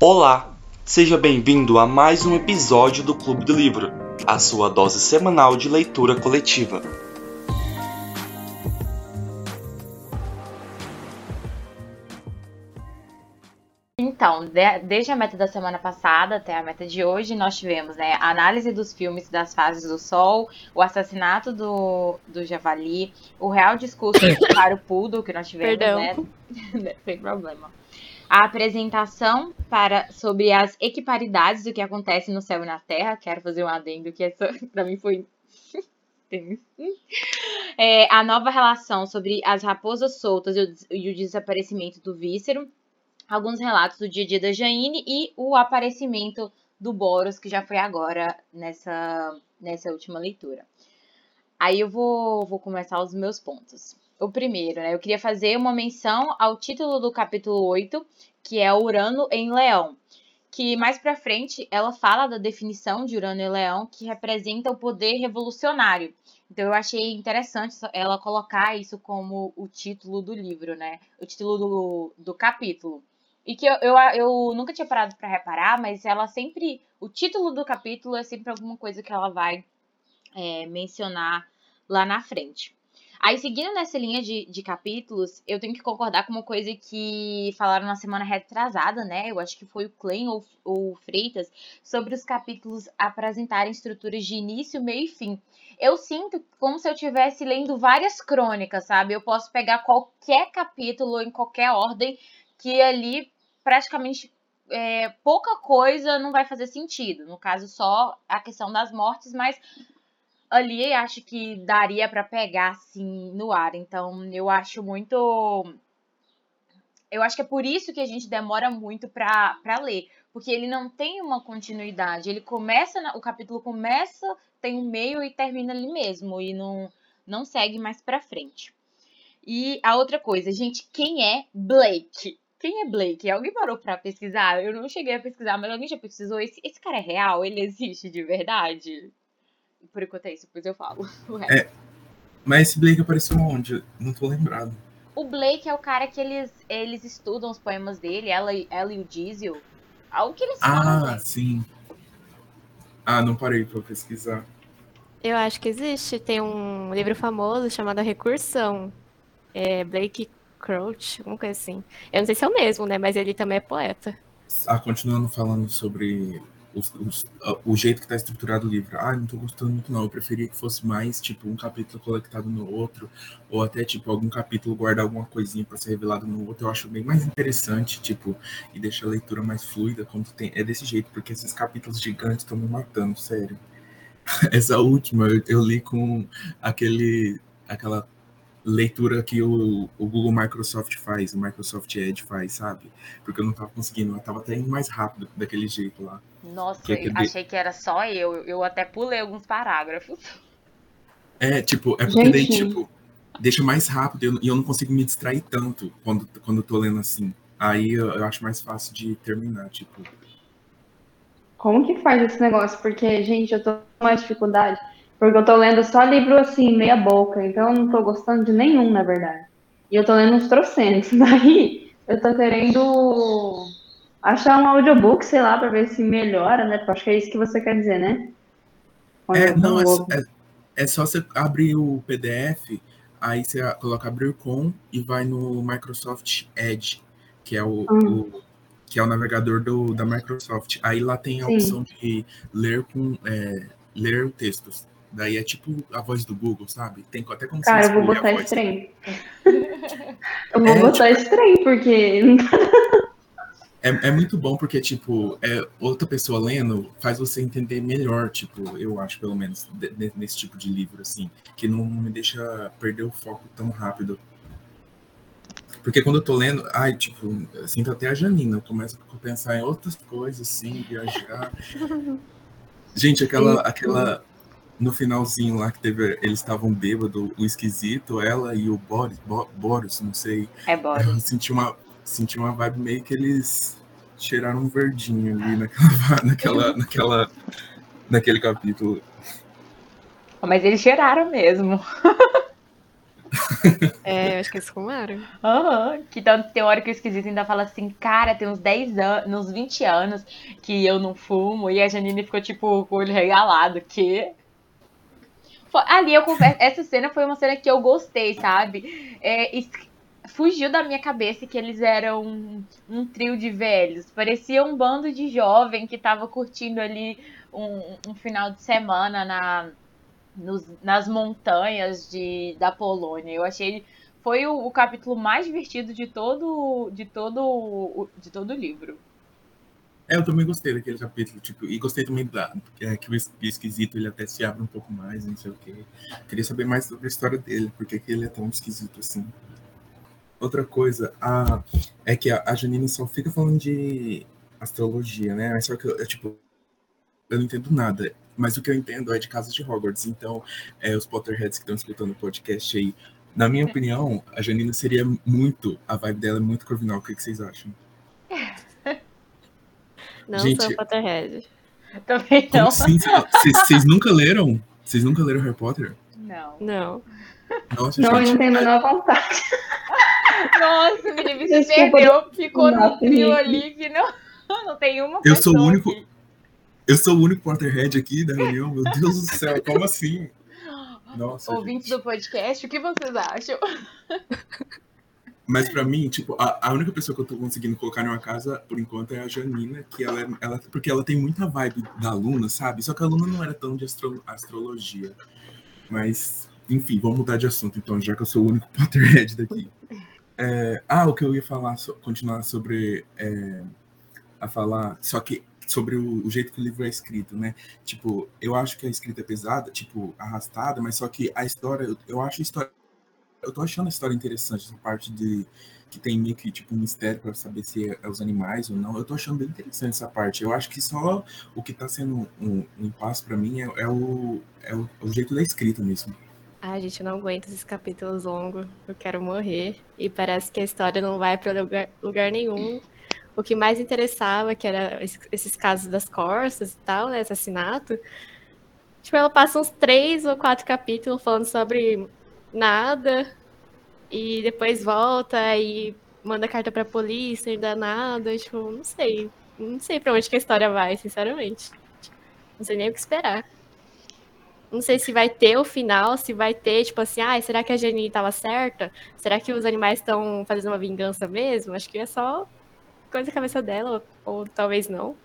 Olá, seja bem-vindo a mais um episódio do Clube do Livro, a sua dose semanal de leitura coletiva. Então, de- desde a meta da semana passada até a meta de hoje, nós tivemos né, a análise dos filmes das fases do Sol, o assassinato do, do Javali, o real discurso para o Poodle que nós tivemos, Perdão. né? Sem problema. A apresentação para, sobre as equiparidades do que acontece no céu e na terra. Quero fazer um adendo que essa para mim foi. É, a nova relação sobre as raposas soltas e o, e o desaparecimento do Vícero alguns relatos do dia a dia da Jaine e o aparecimento do Boros, que já foi agora nessa, nessa última leitura. Aí eu vou, vou começar os meus pontos. O primeiro, né? Eu queria fazer uma menção ao título do capítulo 8, que é Urano em Leão. Que mais pra frente ela fala da definição de Urano em Leão, que representa o poder revolucionário. Então eu achei interessante ela colocar isso como o título do livro, né? O título do, do capítulo. E que eu, eu, eu nunca tinha parado pra reparar, mas ela sempre. O título do capítulo é sempre alguma coisa que ela vai é, mencionar lá na frente. Aí, seguindo nessa linha de, de capítulos, eu tenho que concordar com uma coisa que falaram na semana retrasada, né? Eu acho que foi o Klein ou, ou o Freitas, sobre os capítulos apresentarem estruturas de início, meio e fim. Eu sinto como se eu estivesse lendo várias crônicas, sabe? Eu posso pegar qualquer capítulo em qualquer ordem que ali praticamente é, pouca coisa não vai fazer sentido. No caso, só a questão das mortes, mas ali acho que daria pra pegar assim no ar. Então, eu acho muito. Eu acho que é por isso que a gente demora muito pra ler. Porque ele não tem uma continuidade. Ele começa. na- o capítulo começa, tem um meio e termina ali mesmo. E não, não segue mais pra frente. E a outra coisa, gente, quem é Blake? Quem é Blake? Alguém parou pra pesquisar? Eu não cheguei a pesquisar, mas alguém já pesquisou? Esse, esse cara é real? Ele existe de verdade? Por enquanto é isso, depois eu falo. o resto. É. Mas esse Blake apareceu onde? Não tô lembrado. O Blake é o cara que eles, eles estudam os poemas dele, ela, e- ela e o Diesel. Algo que eles Ah, fazem. sim. Ah, não parei pra pesquisar. Eu acho que existe. Tem um livro famoso chamado Recursão. É Blake Crouch, alguma coisa assim. Eu não sei se é o mesmo, né? Mas ele também é poeta. Ah, continuando falando sobre os- os- ah, o jeito que tá estruturado o livro. Ah, não tô gostando muito não. Eu preferia que fosse mais, tipo, um capítulo conectado no outro, ou até, tipo, algum capítulo guardar alguma coisinha pra ser revelado no outro. Eu acho bem mais interessante, tipo, e deixa a leitura mais fluida quando tem. É desse jeito, porque esses capítulos gigantes estão me matando, sério. Essa última eu, eu li com aquele, aquela leitura que o, o Google Microsoft faz, o Microsoft Edge faz, sabe? Porque eu não tava conseguindo, eu tava até indo mais rápido daquele jeito lá. Nossa, Que- de- achei que era só eu. Eu até pulei alguns parágrafos. É, tipo, é porque daí, Gente. tipo, deixa mais rápido e eu, eu não consigo me distrair tanto quando, quando eu tô lendo assim. Aí eu, eu acho mais fácil de terminar, tipo. Como que faz esse negócio? Porque, gente, eu tô com mais dificuldade. Porque eu tô lendo só livro assim, meia boca. Então eu não tô gostando de nenhum, na verdade. E eu tô lendo uns trocentos. Daí eu tô querendo achar um audiobook, sei lá, pra ver se melhora, né? Porque acho que é isso que você quer dizer, né? É, não, é, é, é só você abrir o PDF, aí você coloca abrir com e vai no Microsoft Edge, que é o, Hum. o- que é o navegador do, da Microsoft. Aí lá tem a Sim. opção de ler com é, ler textos. Daí é tipo a voz do Google, sabe? Tem até como Cara, eu vou botar trem. Eu vou É, botar esse trem, porque. É, é muito bom porque, tipo, é, outra pessoa lendo faz você entender melhor, tipo, eu acho, pelo menos, de- de- nesse tipo de livro, assim, que não me deixa perder o foco tão rápido. Porque quando eu tô lendo, ai, tipo, eu sinto até a Janina, eu começo a pensar em outras coisas, assim, viajar. Gente, aquela, aquela, no finalzinho lá que teve, eles estavam bêbados, o esquisito, ela e o Boris, Bo- Boris, não sei, É bora. eu senti uma, senti uma vibe meio que eles cheiraram um verdinho ali naquela, naquela, naquela, naquele capítulo. Mas eles cheiraram mesmo. É, eu acho que eles fumaram. Aham. Que tanto tem hora que o esquisito ainda fala assim, cara, tem uns 10 anos, uns 20 anos que eu não fumo. E a Janine ficou, tipo, com o olho regalado. Que. Ali eu confesso, essa cena foi uma cena que eu gostei, sabe? É, fugiu da minha cabeça que eles eram um, um trio de velhos. Parecia um bando de jovem que tava curtindo ali um, um final de semana na, nos- nas montanhas de, da Polônia. Eu achei foi o, o capítulo mais divertido de todo de todo de todo o livro. É, eu também gostei daquele capítulo, tipo, e gostei também da, é, que o es- esquisito ele até se abre um pouco mais, não sei o quê. Queria saber mais sobre a história dele, porque que ele é tão esquisito assim. Outra coisa, a, é que a, a Janine só fica falando de astrologia, né? Mas só que eu, eu, tipo, eu não entendo nada. Mas o que eu entendo é de casas de Hogwarts. Então, é, os Potterheads que estão escutando o podcast aí, na minha opinião, a Janine seria muito, a vibe dela é muito corvinal. O que, que vocês acham? Não Gente- sou Potterhead. Também não. assim? Vocês nunca leram? Vocês nunca leram Harry Potter? Não. Não. Nossa, Não, gente. não tenho a menor vontade. Nossa, Felipe se Desculpa, perdeu, ficou não, num trio ali que não, não tem uma Eu sou o único- aqui. Eu sou o único Potterhead aqui da reunião. Meu Deus do céu, como assim? Nossa. Ouvintes gente. do podcast, o que vocês acham? Mas pra mim, tipo, a, a única pessoa que eu tô conseguindo colocar numa casa, por enquanto, é a Janina, que ela, é- ela porque ela tem muita vibe da Luna, sabe? Só que a Luna não era tão de astro- astrologia. Mas, enfim, vamos mudar de assunto, então, já que eu sou o único Potterhead daqui. É, ah, o que eu ia falar, so- continuar sobre. é, a falar, só que sobre o, o jeito que o livro é escrito, né? Tipo, eu acho que a escrita é pesada, tipo, arrastada, mas só que a história, eu, eu acho a história. Eu tô achando a história interessante, essa parte de que tem meio que tipo um mistério para saber se é, é os animais ou não. Eu tô achando bem interessante essa parte. Eu acho que só o que tá sendo um, um impasse para mim é, é o, é o, o jeito da escrita mesmo. Ai, gente, eu não aguento esses capítulos longos. Eu quero morrer. E parece que a história não vai pra lugar, lugar nenhum. O que mais interessava, que era es- esses casos das Corsas e tal, né? Assassinato. Tipo, ela passa uns três ou quatro capítulos falando sobre nada. E depois volta e manda carta pra polícia, ainda nada. Tipo, não sei. Não sei pra onde que a história vai, sinceramente. Não sei nem o que esperar. Não sei se vai ter o final, se vai ter, tipo assim, ah, será que a Jenny estava certa? Será que os animais estão fazendo uma vingança mesmo? Acho que é só coisa da cabeça dela, ou, ou talvez não.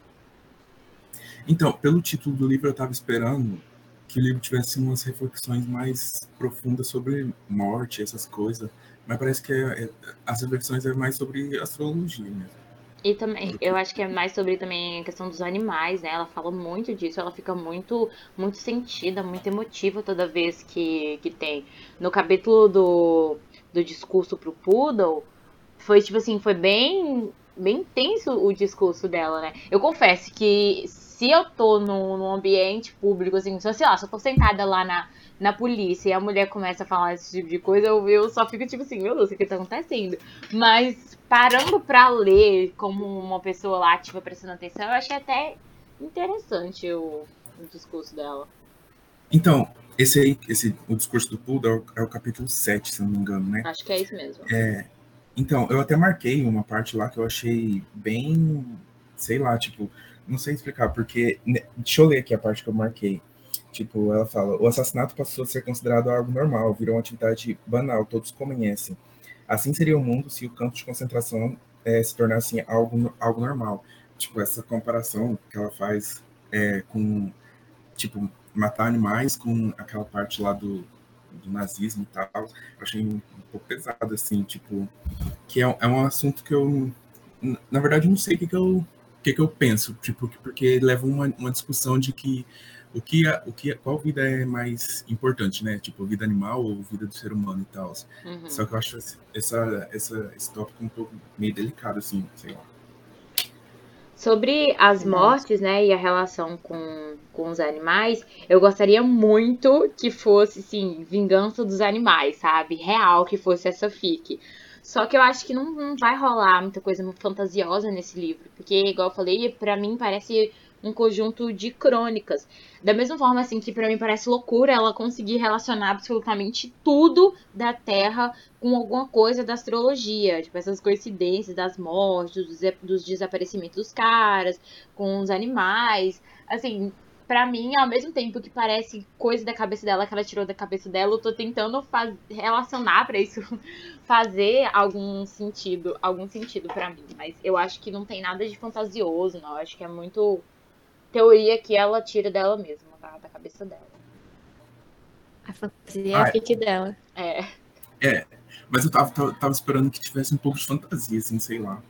Então, pelo título do livro, eu tava esperando que o livro tivesse umas reflexões mais profundas sobre morte, essas coisas. Mas parece que é- é- as reflexões é mais sobre astrologia mesmo. E também, eu acho que é mais sobre também a questão dos animais, né? Ela fala muito disso, ela fica muito, muito sentida, muito emotiva toda vez que, que tem. No capítulo do, do discurso pro Poodle, foi tipo assim, foi bem, bem intenso o discurso dela, né? Eu confesso que se eu tô num, num ambiente público, assim, se eu, sei lá, se eu tô sentada lá na, na polícia e a mulher começa a falar esse tipo de coisa, eu, eu só fico tipo assim, meu Deus, o que tá acontecendo? Mas parando pra ler como uma pessoa lá ativa prestando atenção, eu achei até interessante o, o discurso dela. Então, esse aí, esse, o discurso do Poodle é o, é o capítulo 7, se eu não me engano, né? Acho que é isso mesmo. Então, eu até marquei uma parte lá que eu achei bem, sei lá, tipo, não sei explicar, porque. né, Deixa eu ler aqui a parte que eu marquei. Tipo, ela fala: o assassinato passou a ser considerado algo normal, virou uma atividade banal, todos conhecem. Assim seria o mundo se o campo de concentração eh, se tornasse algo, algo normal. Tipo, essa comparação que ela faz é, com, tipo, matar animais com aquela parte lá do, do nazismo e tal. Eu achei um, pouco pesado, assim, tipo, que é, um- é um assunto que eu, na verdade, não sei o que, que eu que, que eu penso, tipo, que- porque leva uma, uma discussão de que o que, a- o que qual vida é mais importante, né? Tipo, vida animal ou vida do ser humano e tal. Uhum. Só que eu acho esse- essa, essa, esse tópico um pouco meio delicado, assim, sei lá. Sobre as mortes, né, e a relação com, com os animais, eu gostaria muito que fosse, sim, vingança dos animais, sabe? Real que fosse essa fic. Só que eu acho que não, não vai rolar muita coisa fantasiosa nesse livro. Porque, igual eu falei, pra mim parece um conjunto de crônicas. Da mesma forma assim que para mim parece loucura ela conseguir relacionar absolutamente tudo da Terra com alguma coisa da astrologia, tipo essas coincidências das mortes, dos, dos desaparecimentos dos caras, com os animais, assim, para mim, ao mesmo tempo que parece coisa da cabeça dela que ela tirou da cabeça dela, eu tô tentando faz... relacionar para isso fazer algum sentido, algum sentido para mim, mas eu acho que não tem nada de fantasioso, não, eu acho que é muito teoria que ela tira dela mesma, tá? da cabeça dela. A fantasia é a fique dela. É. É, mas eu tava, tava, tava esperando que tivesse um pouco de fantasia, assim, sei lá.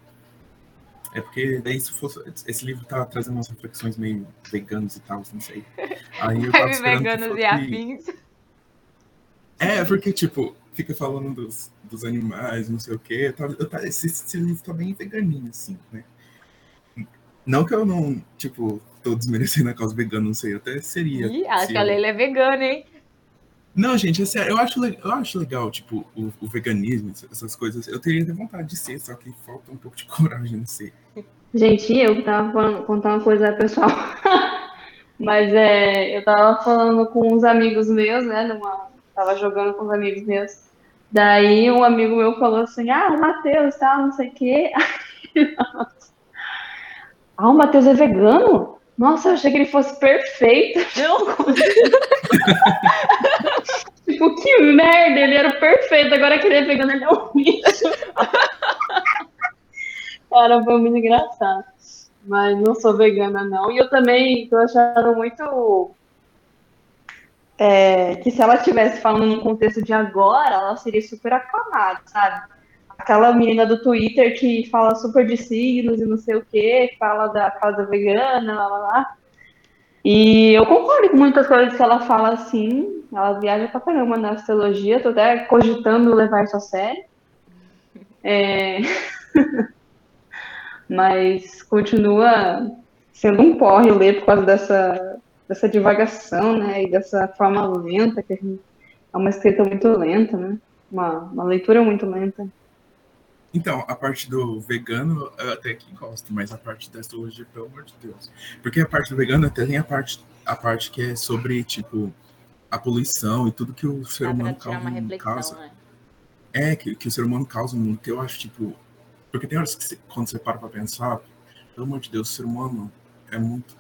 É porque daí se fosse. Esse livro tá trazendo umas reflexões meio veganas e tal, não sei. Aí eu tava veganos fosse... e afins. É, porque, tipo, fica falando dos, dos animais, não sei o quê. Eu eu esse, esse, livro tá bem veganinho, assim, né? Não que eu não, tipo, tô desmerecendo a causa vegana, não sei, até seria. Ih, acho que a Leila é vegana, hein? Não, gente, é sério, eu acho, eu acho legal, tipo, o, o, veganismo, essas coisas. Eu teria vontade de ser, só que falta um pouco de coragem, não sei. Gente, eu tava falando, contar uma coisa pessoal. Mas é, eu tava falando com uns amigos meus, né? Numa, tava jogando com uns amigos meus. Daí um amigo meu falou assim, ah, o Matheus, tal, não sei o quê. ah, o Matheus é vegano? Nossa, eu achei que ele fosse perfeito. Não. tipo, que merda, ele era perfeito, agora que ele é vegano, ele é um bicho. Cara, foi muito engraçado. Mas não sou vegana, não. E eu também tô achando muito. É, que se ela estivesse falando num contexto de agora, ela seria super aclamada, sabe? Aquela menina do Twitter que fala super de signos e não sei o que, fala da casa vegana, lá, lá, lá. E eu concordo com muitas coisas que ela fala assim. Ela viaja pra caramba na astrologia, tô até cogitando levar isso a sério. É... Mas continua sendo um porre ler por causa dessa, dessa divagação, né? E dessa forma lenta, que é uma escrita muito lenta, né? Uma, uma leitura muito lenta. Então, a parte do vegano eu até que gosto, mas a parte da astrologia, pelo amor de Deus. Porque a parte do vegano até tem a parte, a parte que é sobre, tipo, a poluição e tudo que o ser humano causa. causa. Né? É, que, que o ser humano causa no mundo. Que eu acho, tipo, porque tem horas que você, quando você para pra pensar, pelo amor de Deus, o ser humano é muito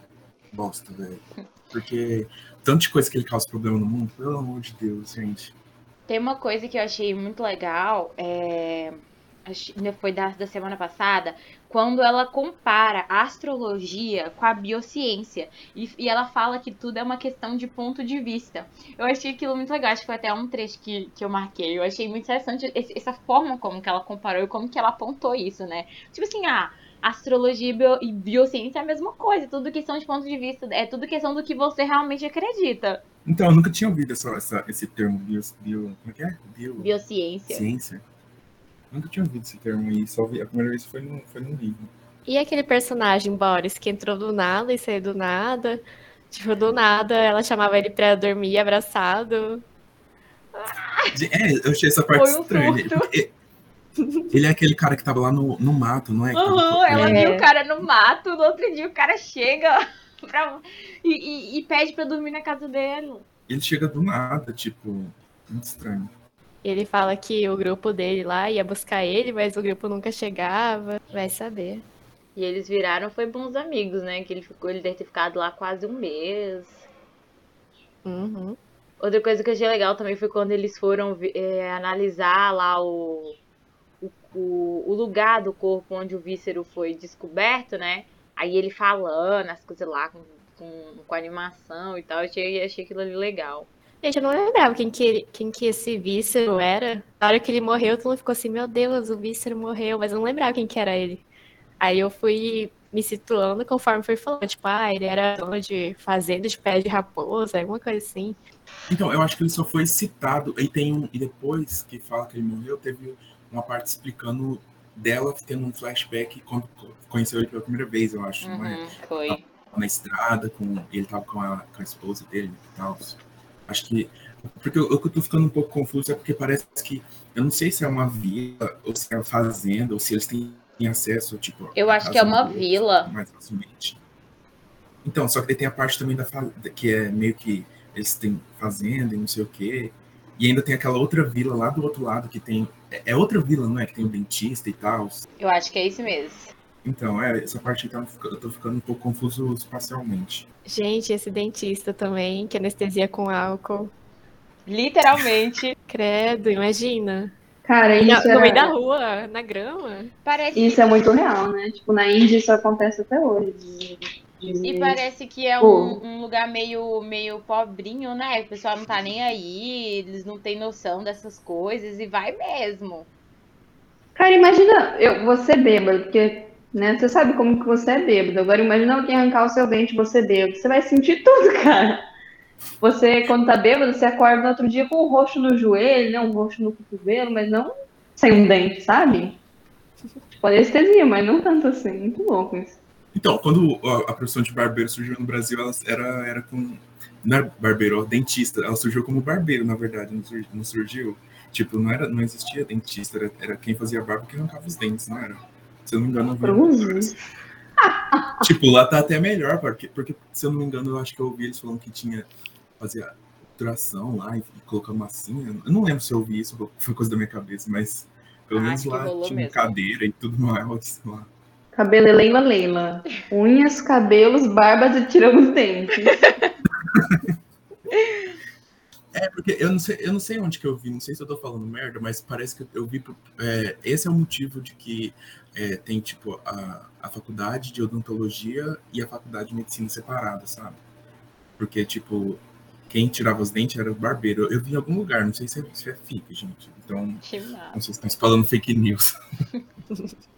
bosta, velho. Porque tanto de coisa que ele causa problema no mundo, pelo amor de Deus, gente. Tem uma coisa que eu achei muito legal, é... foi da, da semana passada, quando ela compara a astrologia com a biociência. E, e, ela fala que tudo é uma questão de ponto de vista. Eu achei aquilo muito legal, acho que foi até um trecho que, que eu marquei. Eu achei muito interessante essa forma como que ela comparou e como que ela apontou isso, né? Tipo assim, ah, astrologia e, bio, e biociência é a mesma coisa, tudo questão de ponto de vista, é tudo questão do que você realmente acredita. Então, eu nunca tinha ouvido essa, essa, esse termo bio, bio, como é que é? Bio, Biociência. Ciência. Nunca tinha ouvido esse termo aí, só vi, a primeira vez foi no, foi no livro. E aquele personagem, Boris, que entrou do nada e saiu do nada? Tipo, do nada, ela chamava ele pra dormir abraçado. É, eu achei essa parte um estranha. Ele, ele, é aquele cara que tava lá no, no mato, não é? Uhum, ela é. viu o cara no mato, no outro dia o cara chega pra, e, e, e pede pra dormir na casa dele. Ele chega do nada, tipo, muito estranho. Ele fala que o grupo dele lá ia buscar ele, mas o grupo nunca chegava. Vai saber. E eles viraram, foi bons amigos, né? Que ele ficou, ele deve ter ficado lá quase um mês. Uhum. Outra coisa que eu achei legal também foi quando eles foram é, analisar lá o, o, o, lugar do corpo onde o víscero foi descoberto, né? Aí ele falando as coisas lá com, com, com animação e tal. Eu achei, achei aquilo ali legal. Gente, eu não lembrava quem que, quem que esse Vícero era. Na hora que ele morreu, todo mundo ficou assim, meu Deus, o Vícero morreu, mas eu não lembrava quem que era ele. Aí eu fui me situando conforme foi falando, tipo, ah, ele era dono de fazenda de pé de raposa, alguma coisa assim. Então, eu acho que ele só foi citado, e tem um, e depois que fala que ele morreu, teve uma parte explicando dela tendo um flashback quando conheceu ele pela primeira vez, eu acho, uhum, não é? Foi. Na estrada, com, ele tava com a, com a esposa dele e tal. Acho que. Porque eu, eu tô ficando um pouco confuso, é porque parece que. Eu não sei se é uma vila, ou se é uma fazenda, ou se eles têm acesso, tipo. Eu acho que é uma vila. Mais facilmente. Então, só que tem a parte também da fa- que é meio que eles têm fazenda e não sei o quê. E ainda tem aquela outra vila lá do outro lado que tem. É é outra vila, não é? Que tem o dentista e tal. Eu acho que é isso mesmo. Então, é, essa parte então, eu tô ficando um pouco confuso espacialmente. Gente, esse dentista também, que anestesia com álcool. Literalmente. Credo, imagina. Cara, Na- isso no meio é, da rua, na grama. Parece isso é muito real, né? Tipo, na Índia isso acontece até hoje. de- de- E parece que é um, um lugar meio, meio pobrinho, né? O pessoal não tá nem aí, eles não têm noção dessas coisas e vai mesmo. Cara, imagina eu, você bêbado, porque né, você sabe como que você é bêbado. Agora imagina alguém arrancar o seu dente você bêbado. Você vai sentir tudo, cara. Você, quando tá bêbado, você acorda no outro dia com um roxo no joelho, né? Um roxo no cotovelo, mas não sem um dente, sabe? Tipo, anestesia, mas não tanto assim. Muito louco isso. Então, quando a, profissão de barbeiro surgiu no Brasil, ela era, era com. Não era barbeiro, dentista. Ela surgiu como barbeiro, na verdade, não sur- não surgiu. Tipo, não, era, não existia dentista, era, era quem fazia barba que arrancava os dentes, não era? Se eu não me engano, eu vi. Cruzes. Tipo, lá tá até melhor, porque, porque se eu não me engano, eu acho que eu ouvi eles falando que tinha. fazia obturação lá e colocar massinha. Eu não lembro se eu ouvi isso, ou foi coisa da minha cabeça, mas pelo Ah, menos lá tinha mesmo. cadeira e tudo mais lá. Cabelo é Leila Leila. Unhas, cabelos, barbas e tiramos dentes. É, porque eu não sei, eu não sei onde que eu vi, não sei se eu tô falando merda, mas parece que eu vi. é, esse é o motivo de que é, tem, tipo, a, a faculdade de odontologia e a faculdade de medicina separada, sabe? Porque, tipo, quem tirava os dentes era o barbeiro. Eu, eu vi em algum lugar, não sei se é, se é gente. Então, não sei se estão falando fake news.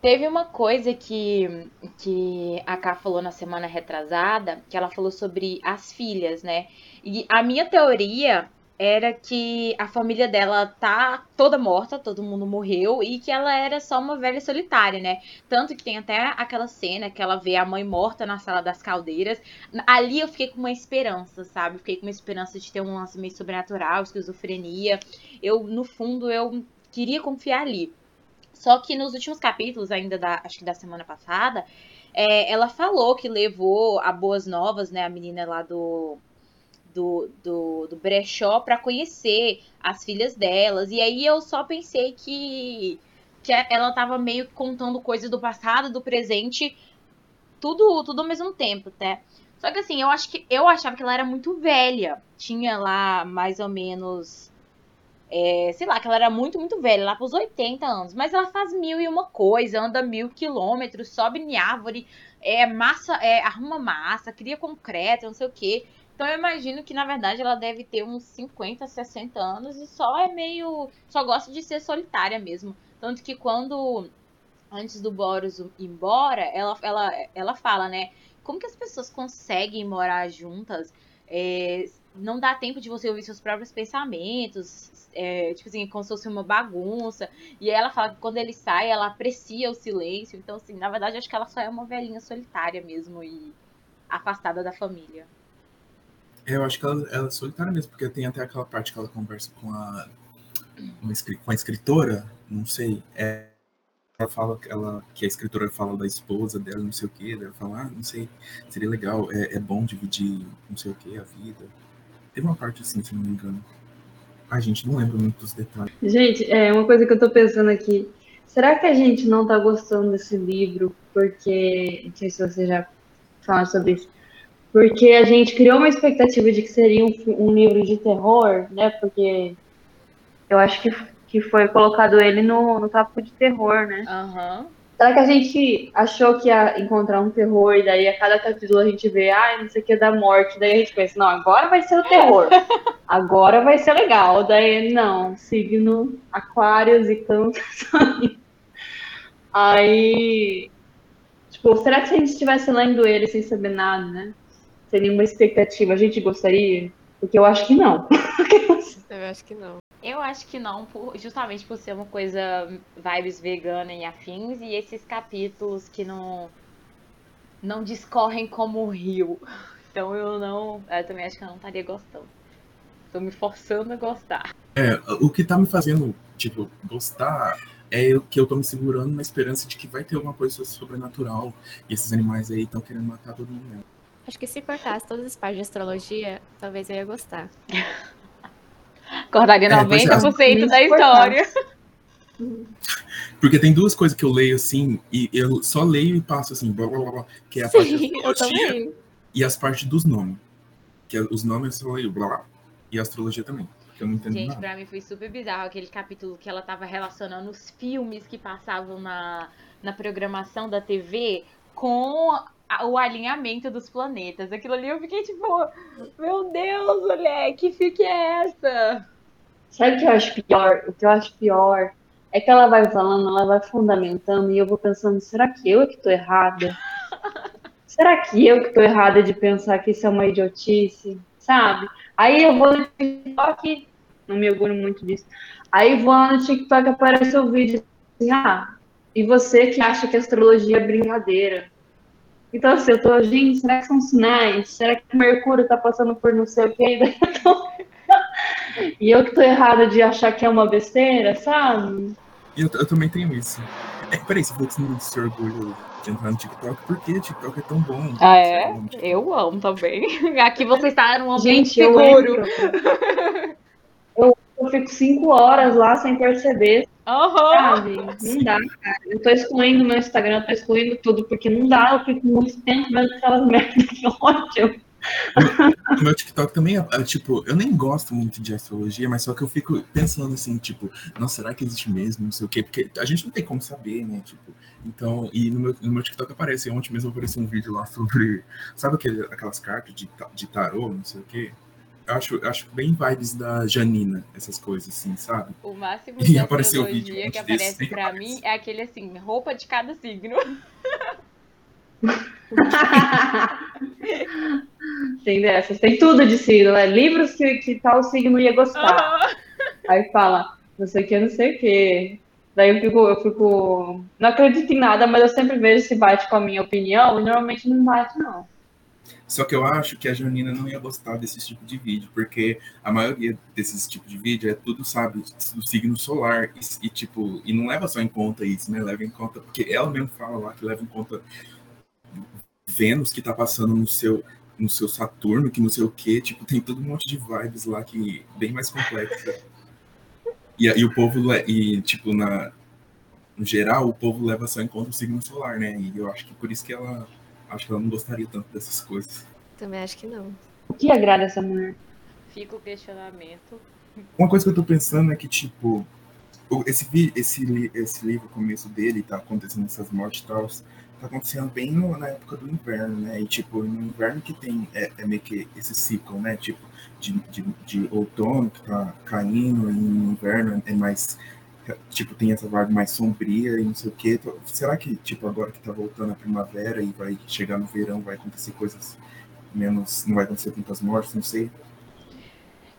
Teve uma coisa que, que a Ká falou na semana retrasada, que ela falou sobre as filhas, né? E a minha teoria era que a família dela tá toda morta, todo mundo morreu, e que ela era só uma velha solitária, né? Tanto que tem até aquela cena que ela vê a mãe morta na sala das caldeiras. Ali eu fiquei com uma esperança, sabe? Eu fiquei com uma esperança de ter um lance meio sobrenatural, esquizofrenia. Eu, no fundo, eu queria confiar ali. Só que nos últimos capítulos, ainda da, acho que da semana passada, é, ela falou que levou a Boas Novas, né, a menina lá do, do, do, do brechó, pra conhecer as filhas delas. E aí eu só pensei que, que ela tava meio que contando coisas do passado, do presente, tudo, tudo ao mesmo tempo, né? Só que assim, eu acho que eu achava que ela era muito velha. Tinha lá mais ou menos é, sei lá, que ela era muito, muito velha, lá pros 80 anos. Mas ela faz mil e uma coisa, anda mil quilômetros, sobe em árvore, é massa, é, arruma massa, cria concreto, não sei o quê. Então eu imagino que, na verdade, ela deve ter uns 50, 60 anos e só é meio. só gosta de ser solitária mesmo. Tanto que quando. Antes do Boros ir embora, ela, ela, ela fala, né? Como que as pessoas conseguem morar juntas? É, não dá tempo de você ouvir seus próprios pensamentos, é, tipo assim, como se fosse uma bagunça. E aí ela fala que quando ele sai, ela aprecia o silêncio. Então, assim, na verdade, acho que ela só é uma velhinha solitária mesmo e afastada da família. Eu acho que ela, ela é solitária mesmo, porque tem até aquela parte que ela conversa com a, com a escritora, não sei, é, ela fala que, ela, que a escritora fala da esposa dela, não sei o que, ela fala, ah, não sei, seria legal, é, é bom dividir não sei o que, a vida. Teve uma parte assim, se não me engano. A gente não lembra muito dos detalhes. Gente, é uma coisa que eu tô pensando aqui. Será que a gente não tá gostando desse livro porque. Não sei se você já falaram sobre isso. Porque a gente criou uma expectativa de que seria um, um livro de terror, né? Porque eu acho que, que foi colocado ele no, no tópico de terror, né? Aham. Será que a gente achou que ia encontrar um terror e daí a cada capítulo a gente vê, ah, não sei o que da morte, daí a gente pensa, não, agora vai ser o terror, agora vai ser legal, daí não, signo, aquários e câncer. Aí, tipo, será que se a gente estivesse lendo ele sem saber nada, né? Sem nenhuma expectativa, a gente gostaria? Porque eu acho que não. Eu acho que não. Eu acho que não, por- justamente por ser uma coisa vibes vegana e afins, e esses capítulos que não não discorrem como o rio. Então eu não. Eu também acho que eu não estaria gostando. Tô me forçando a gostar. É, o que tá me fazendo, tipo, gostar é o que eu tô me segurando na esperança de que vai ter alguma coisa sobrenatural. E esses animais aí estão querendo matar todo mundo mesmo. Acho que se cortasse todas as partes de astrologia, talvez eu ia gostar. É, pois é. 90% da história. Porque tem duas coisas que eu leio assim, e eu só leio e passo assim, blá blá blá, blá que é a parte Sim, da eu astrologia também. e as partes dos nomes. Que é- os nomes eu só leio, blá blá. E a astrologia também. Que eu não entendo Gente, nada. pra mim foi super bizarro aquele capítulo que ela tava relacionando os filmes que passavam na, na programação da TV com o alinhamento dos planetas. Aquilo ali eu fiquei tipo, meu Deus, mulher, que fique é essa? Sabe o que eu acho pior? O que eu acho pior é que ela vai falando, ela vai fundamentando, e eu vou pensando, será que eu é que tô errada? Será que eu que tô errada de pensar que isso é uma idiotice? Sabe? Aí eu vou no TikTok, não me orgulho muito disso. Aí vou lá no TikTok aparece o vídeo assim, ah, e você que acha que astrologia é brincadeira? Então, assim, eu tô, gente, será que são sinais? Será que Mercúrio tá passando por não sei o quê? E eu tô- E eu que tô errada de achar que é uma besteira, sabe? Eu, eu também tenho isso. É, peraí, você falou que você não se orgulha de entrar no TikTok, por que o TikTok é tão bom? Ah, é? Eu amo também. Aqui você está num ambiente Gente, eu seguro. entro. Eu, eu fico cinco horas lá sem perceber, Não dá, cara. Eu tô excluindo meu Instagram, tô excluindo tudo, porque não dá, eu fico muito tempo vendo aquelas merdas que ódio. O meu TikTok também é, é, tipo, eu nem gosto muito de astrologia, mas só que eu fico pensando assim, tipo, nossa, será que existe mesmo? Não sei o quê, porque a gente não tem como saber, né? Tipo, então, e no meu, no meu TikTok aparece, ontem mesmo apareceu um vídeo lá sobre, sabe aquele, aquelas cartas de, de tarô, não sei o quê? Eu acho, acho bem vibes da Janina, essas coisas assim, sabe? O máximo E de apareceu o vídeo que desse, aparece pra aparece. mim é aquele assim, roupa de cada signo. Tem dessas, tem tudo de signo, né? Livros que, que tal signo ia gostar. Aham. Aí fala, não sei o que, não sei o que. Daí eu fico, eu fico. Não acredito em nada, mas eu sempre vejo se bate com a minha opinião, e normalmente não bate, não. Só que eu acho que a Janina não ia gostar desse tipo de vídeo, porque a maioria desses tipos de vídeo é tudo, sabe, do signo solar. E, e, tipo, e não leva só em conta isso, né? Leva em conta, porque ela mesmo fala lá que leva em conta Vênus que tá passando no seu no seu Saturno, que não sei o que, tipo, tem todo um monte de vibes lá que bem mais complexa. E, e o povo, e tipo, na, no geral, o povo leva só em conta o signo solar, né? E eu acho que por isso que ela, acho que ela não gostaria tanto dessas coisas. Também acho que não. O que agrada essa mulher? Fica o questionamento. Uma coisa que eu tô pensando é que, tipo, esse, esse, esse livro, o começo dele, tá acontecendo essas mortes e tal, tá acontecendo bem no- na época do inverno, né? E, tipo, no inverno que tem, é, é meio que esse ciclo, né? Tipo, de, de, de outono que tá caindo, e no inverno é mais, tipo, tem essa vibe mais sombria e não sei o quê. Será que, tipo, agora que tá voltando a primavera e vai chegar no verão, vai acontecer coisas menos, não vai acontecer tantas mortes, não sei.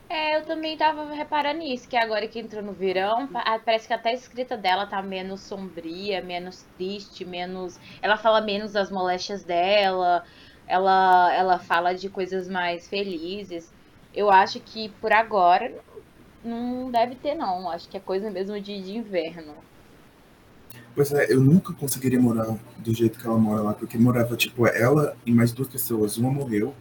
É, eu também tava reparando nisso, que agora que entrou no verão, ah, parece que até a escrita dela tá menos sombria, menos triste, menos. Ela fala menos das moléstias dela, ela, ela fala de coisas mais felizes. Eu acho que por agora não deve ter, não. Acho que é coisa mesmo de, de inverno. Pois é, eu nunca conseguiria morar do jeito que ela mora lá, porque morava, tipo, ela e mais duas pessoas. Uma morreu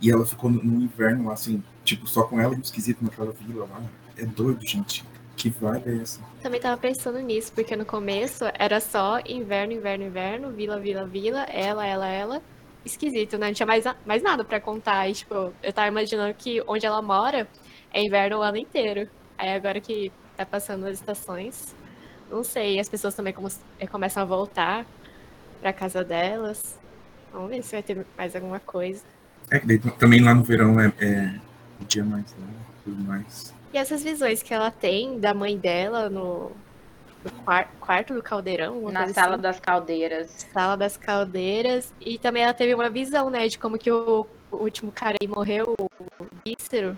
e ela ficou no, no inverno lá, assim, tipo, só com ela e um esquisito naquela vila lá. É doido, gente. Que vibe é essa? Também tava pensando nisso, porque no começo era só inverno, inverno, inverno, vila, vila, vila, ela, ela, ela. Esquisito, né? Não tinha mais, mais nada pra contar. E, tipo, eu tava imaginando que onde ela mora é inverno o ano inteiro. Aí agora que tá passando as estações, não sei, as pessoas também como- eh, começam a voltar pra casa delas. Vamos ver se vai ter mais alguma coisa. É que daí também lá no verão é, é o dia mais longo, tudo mais. E essas visões que ela tem da mãe dela no, no quar- quarto do caldeirão, Na sala assim. das caldeiras. Sala das Caldeiras. E também ela teve uma visão, né, de como que o, o último cara aí morreu, o Cícero.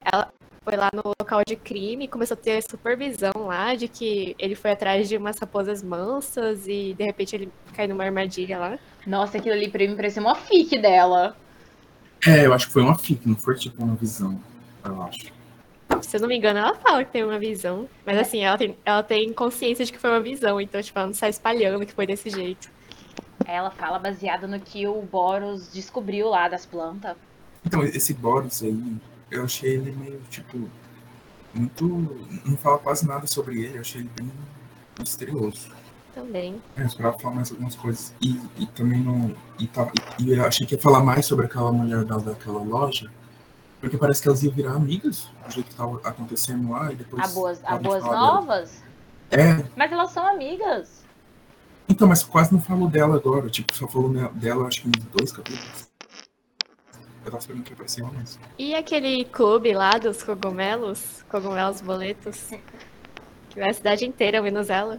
Ela foi lá no local de crime e começou a ter supervisão lá de que ele foi atrás de umas raposas mansas e de repente ele caiu numa armadilha lá. Nossa, aquilo ali pra mim parecia uma fic dela. É, eu acho que foi uma fic, não foi tipo uma visão, eu acho. Se eu não me engano, ela fala que tem uma visão. Mas assim, ela tem, ela tem consciência de que foi uma visão, então, tipo, ela não sai espalhando que foi desse jeito. Ela fala baseado no que o Boros descobriu lá das plantas. Então, esse Boris aí, eu achei ele meio, tipo, muito. Não fala quase nada sobre ele, eu achei ele bem misterioso. Também. Eu esperava falar mais algumas coisas. E, e também não. E, tava, e eu achei que ia falar mais sobre aquela mulher da, daquela loja. Porque parece que elas iam virar amigas, do jeito que tava acontecendo lá, e depois. A Boas, a boas falar dela. Novas? É, Mas elas são amigas. então, mas quase não falou dela agora. Tipo, só falou dela, acho que uns dois capítulos. Esperando que aparecesse mais. E aquele clube lá dos cogumelos, cogumelos boletos, que vai a cidade inteira, menos ela.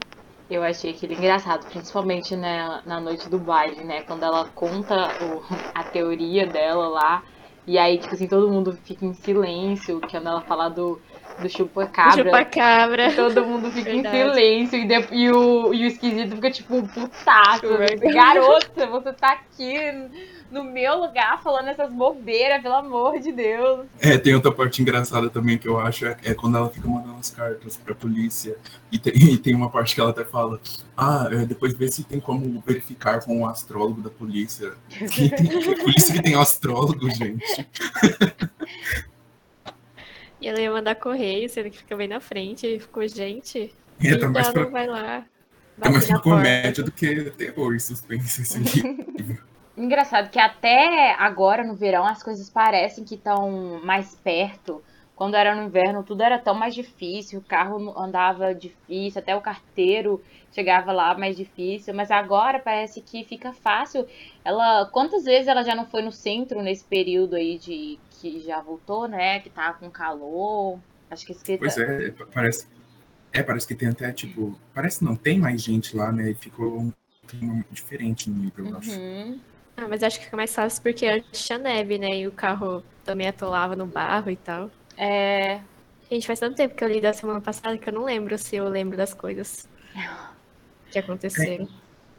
Eu achei aquele engraçado, principalmente né, na noite do baile, né? Quando ela conta o- a teoria dela lá. E aí, tipo assim, todo mundo fica em silêncio, quando ela fala do, do chupa-cabra. Chupa-cabra. Todo mundo fica Verdade. em silêncio e, de- e o, e o esquisito fica tipo putaço. né? Garota, você tá aqui no meu lugar falando essas bobeiras, pelo amor de Deus. É, tem outra parte engraçada também que eu acho, é, é quando ela fica mandando as cartas pra polícia. E tem, e tem uma parte que ela até fala, ah, é, depois vê se tem como verificar com o astrólogo da polícia. Que tem, que polícia que tem astrólogo, gente. E ela ia mandar correio, sendo que fica bem na frente. E ficou, gente. E é, tá então mais ela pra, não vai lá. tá mais porta. comédia do que terror e suspense. Assim. Engraçado que até agora no verão as coisas parecem que estão mais perto. Quando era no inverno tudo era tão mais difícil, o carro andava difícil, até o carteiro chegava lá mais difícil, mas agora parece que fica fácil. Ela, quantas vezes ela já não foi no centro nesse período aí de que já voltou, né, que tá com calor? Acho que escrita Pois é, é, parece. É, parece que tem até, tipo. Parece não, tem mais gente lá, né? E ficou um clima diferente no nível, eu acho. Ah, mas acho que fica mais fácil porque antes tinha neve, né? E o carro também atolava no barro e tal. É, Gente, faz tanto tempo que eu li da semana passada que eu não lembro se eu lembro das coisas que aconteceram.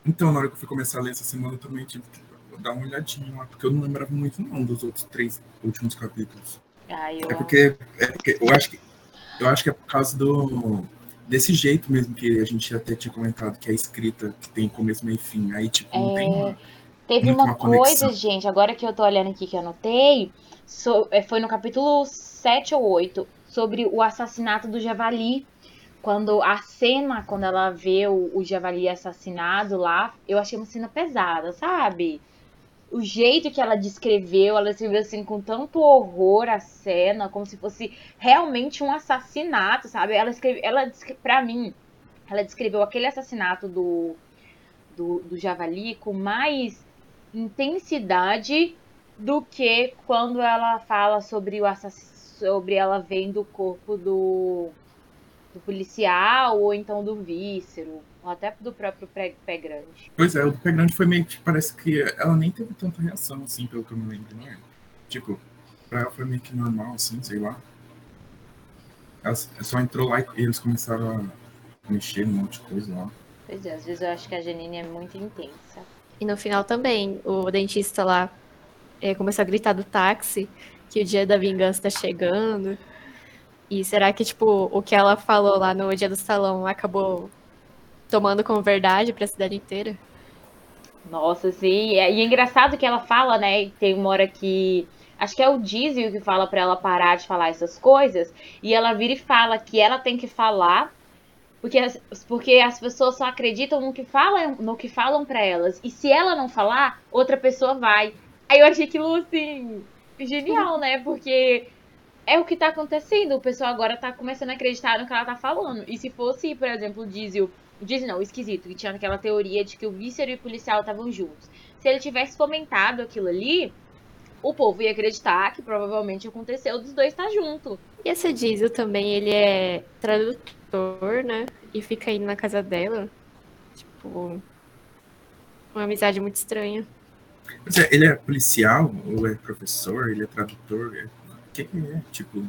Então, na hora que eu fui começar a ler essa semana, eu também tive que dar uma olhadinha lá, porque eu não lembrava muito não dos outros três últimos capítulos. ai, eu É porque, é porque eu acho que eu acho que é por causa do desse jeito mesmo que a gente até tinha comentado que é escrita que tem começo, meio e fim. Aí tipo não tem uma, Teve uma uma conexão. coisa, gente, agora que eu tô olhando aqui que eu anotei, so- é, foi no capítulo 7 ou 8, sobre o assassinato do Javali. Quando a cena, quando ela vê o, o Javali assassinado lá, eu achei uma cena pesada, sabe? O jeito que ela descreveu, ela descreveu assim com tanto horror a cena, como se fosse realmente um assassinato, sabe? Ela escreveu, ela pra mim, ela descreveu aquele assassinato do do, do javali com mais intensidade do que quando ela fala sobre o assass... sobre ela vendo o corpo do, do policial ou então do víscero ou até do próprio pé, pé grande. Pois é, o do Pé Grande foi meio que parece que ela nem teve tanta reação assim, pelo que eu me lembro, não é? Tipo, pra ela foi meio que normal assim, sei lá. Ela só entrou lá e eles começaram a mexer num monte de coisa lá. Pois é, às vezes eu acho que a Janine é muito intensa. E no final também, o dentista lá eh, começou a gritar do táxi que o dia da vingança tá chegando. E será que, tipo, o que ela falou lá no dia do salão acabou tomando como verdade pra cidade inteira? Nossa, sim. E é, e é engraçado que ela fala, né? Tem uma hora que. Acho que é o Diesel que fala pra ela parar de falar essas coisas. E ela vira e fala que ela tem que falar. Porque as, porque as pessoas só acreditam no que falam, no que falam para elas. E se ela não falar, outra pessoa vai. Aí eu achei aquilo assim genial, né? Porque é o que tá acontecendo. O pessoal agora tá começando a acreditar no que ela tá falando. E se fosse, por exemplo, o Diesel o Diesel não, o esquisito, que tinha aquela teoria de que o víscero e o policial estavam juntos. Se ele tivesse comentado aquilo ali, o povo ia acreditar que provavelmente aconteceu dos dois estar junto. E esse Diesel também, ele é tradutor, né? E fica indo na casa dela. Tipo, uma amizade muito estranha. Mas é, ele é policial ou é professor? Ele é tradutor? É... O que, que é? Tipo,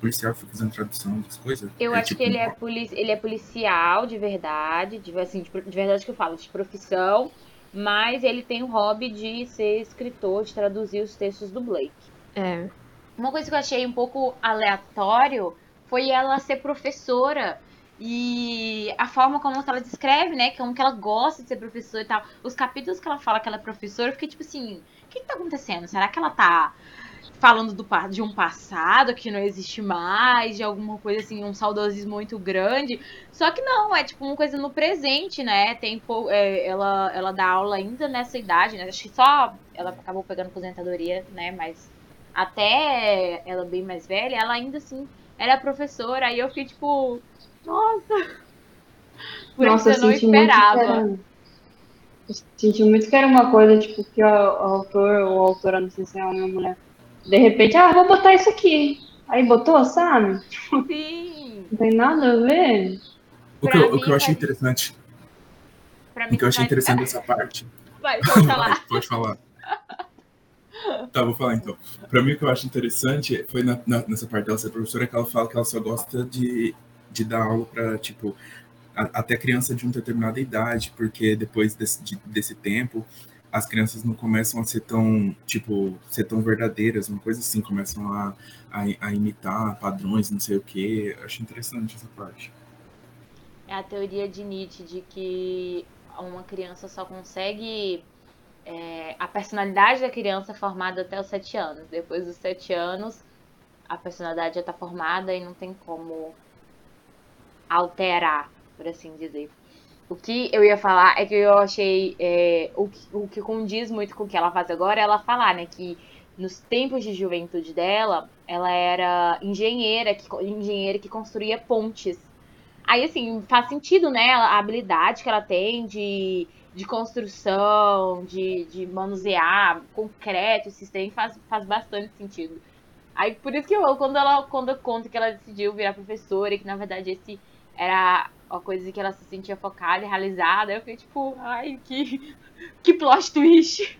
policial fica fazendo tradução das coisas? Eu é, acho tipo, que ele é, poli ele é policial de verdade, de, assim, de, de verdade que eu falo, de profissão, mas ele tem o hobby de ser escritor, de traduzir os textos do Blake. É. Uma coisa que eu achei um pouco aleatório foi ela ser professora. E a forma como ela descreve, né? Como que ela gosta de ser professora e tal. Os capítulos que ela fala que ela é professora, eu fiquei tipo assim, o que, que tá acontecendo? Será que ela tá falando do, de um passado que não existe mais, de alguma coisa assim, um saudosismo muito grande. Só que não, é tipo uma coisa no presente, né? Tem, é, ela, ela dá aula ainda nessa idade, né? Acho que só ela acabou pegando aposentadoria, né? Mas até ela bem mais velha, ela ainda assim era professora. Aí eu fiquei tipo, nossa! Por Nossa, isso eu não senti muito que esperava. era- Eu senti muito que era uma coisa, tipo, que o, o autor ou a autora, não sei se é homem ou mulher, de repente, ah, vou botar isso aqui. Aí botou, sabe? Sim! Não tem nada a ver. O que, eu, o que eu achei interessante, Pra mim, o que eu achei interessante dessa parte Vai, pode falar. Pode falar. Tá, vou falar então. Pra mim, o que eu acho interessante foi na- na- nessa parte dela ser professora que ela fala que ela só gosta de, de dar aula pra, tipo, a- até criança de uma determinada idade, porque depois desse, de- desse tempo, as crianças não começam a ser tão, tipo, ser tão verdadeiras, uma coisa assim, começam a, a, a imitar padrões, não sei o quê. Eu acho interessante essa parte. É a teoria de Nietzsche de que uma criança só consegue. É, a personalidade da criança é formada até os sete anos. Depois dos sete anos, a personalidade já está formada e não tem como alterar, por assim dizer. O que eu ia falar é que eu achei. é, o, que, o que condiz muito com o que ela faz agora é ela falar, né? Que nos tempos de juventude dela, ela era engenheira, que, engenheira que construía pontes. Aí, assim, faz sentido, né? A habilidade que ela tem de, de construção, de, de manusear concreto, esses trem, faz, faz bastante sentido. Aí, por isso que eu, quando ela quando eu conto que ela decidiu virar professora e que, na verdade, esse era a coisa que ela se sentia focada e realizada, eu fiquei tipo, ai, que, que plot twist.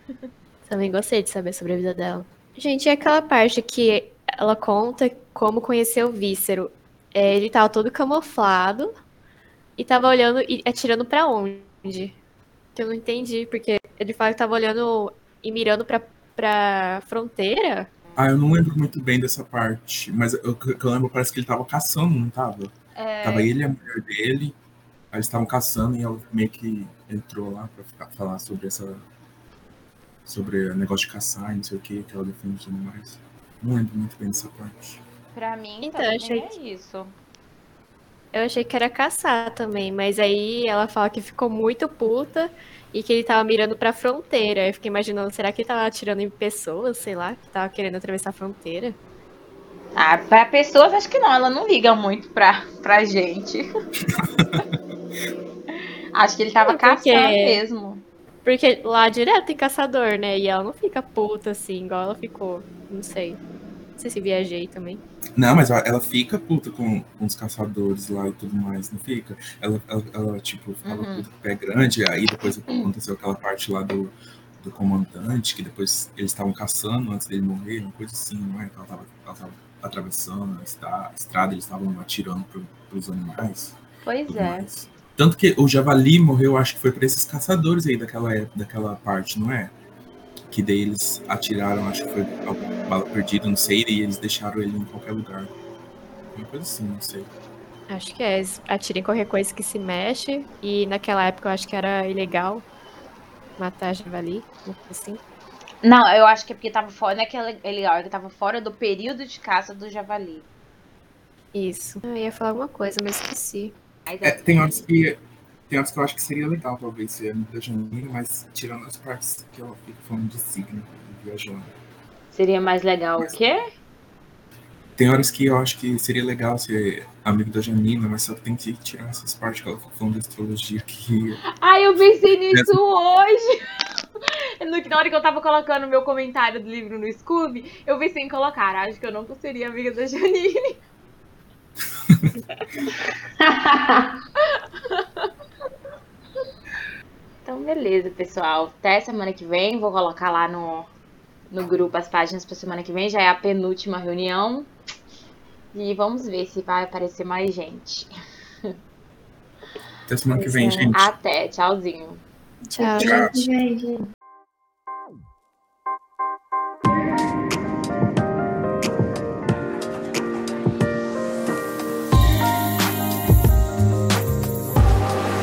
Também gostei de saber sobre a vida dela. Gente, e aquela parte que ela conta como conheceu o Vícero. É, ele tava todo camuflado e tava olhando e atirando pra onde? Que eu não entendi, porque ele fala que tava olhando e mirando pra, pra fronteira. Ah, eu não lembro muito bem dessa parte, mas o que que eu lembro parece que ele tava caçando, não tava? É, Tava ele e a mulher dele, aí eles estavam caçando e ela meio que entrou lá pra ficar- falar sobre essa. sobre o negócio de caçar e não sei o que, que ela defende e tudo mais. Não lembro muito bem dessa parte. pra mim, Então, achei é isso. Eu achei que era caçar também, mas aí ela fala que ficou muito puta e que ele tava mirando pra fronteira. Eu fiquei imaginando, será que ele tava atirando em pessoas, sei lá, que tava querendo atravessar a fronteira? Ah, pra pessoas, acho que não. Ela não liga muito pra, pra gente. acho que ele tava Não, porque- caçando mesmo. Porque lá direto tem caçador, né? E ela não fica puta assim, igual ela ficou. Não sei. Não sei se viajei também. Não, mas ela, fica puta com, com os caçadores lá e tudo mais, não fica? Ela, ela, ela, tipo, ficava Uhum. puta com o pé grande, aí depois aconteceu aquela parte lá do, do comandante, que depois eles estavam caçando antes dele morrer, uma coisa assim, não é? Ela tava, ela tava atravessando a estra- a estrada, eles estavam atirando pro, pros animais. Pois é. mais. Tanto que o javali morreu, acho que foi pra esses caçadores aí daquela, época- daquela parte, não é? Que daí eles atiraram, acho que foi alguma bala perdida, não sei, e eles deixaram ele em qualquer lugar. Uma coisa assim, não sei. Acho que é. Eles atiram em qualquer coisa que se mexe. E naquela época eu acho que era ilegal matar javali, assim. Não, eu acho que é porque tava fora. Não é que é é legal, é que tava fora do período de caça do javali. Isso. Eu ia falar alguma coisa, mas esqueci. Mas É, tem horas que. Tem horas que eu acho que seria legal, talvez, ser amigo da Janine, mas tirando as partes que ela fica falando de signo, viajando. Seria mais legal o quê? Tem horas que eu acho que seria legal ser amigo da Janina, mas só tem que tirar essas partes que ela fica falando de astrologia que. Ai, eu pensei nisso hoje. No- Na hora que eu tava colocando o meu comentário do livro no Scooby, eu pensei em colocar. Acho que eu nunca seria amiga da Janine. Então, beleza, pessoal. Até semana que vem. Vou colocar lá no, no grupo as páginas pra semana que vem. Já é a penúltima reunião. E vamos ver se vai aparecer mais gente. Até semana que vem, é. gente. Até, tchauzinho. Tchau. Tchau. Gente, gente.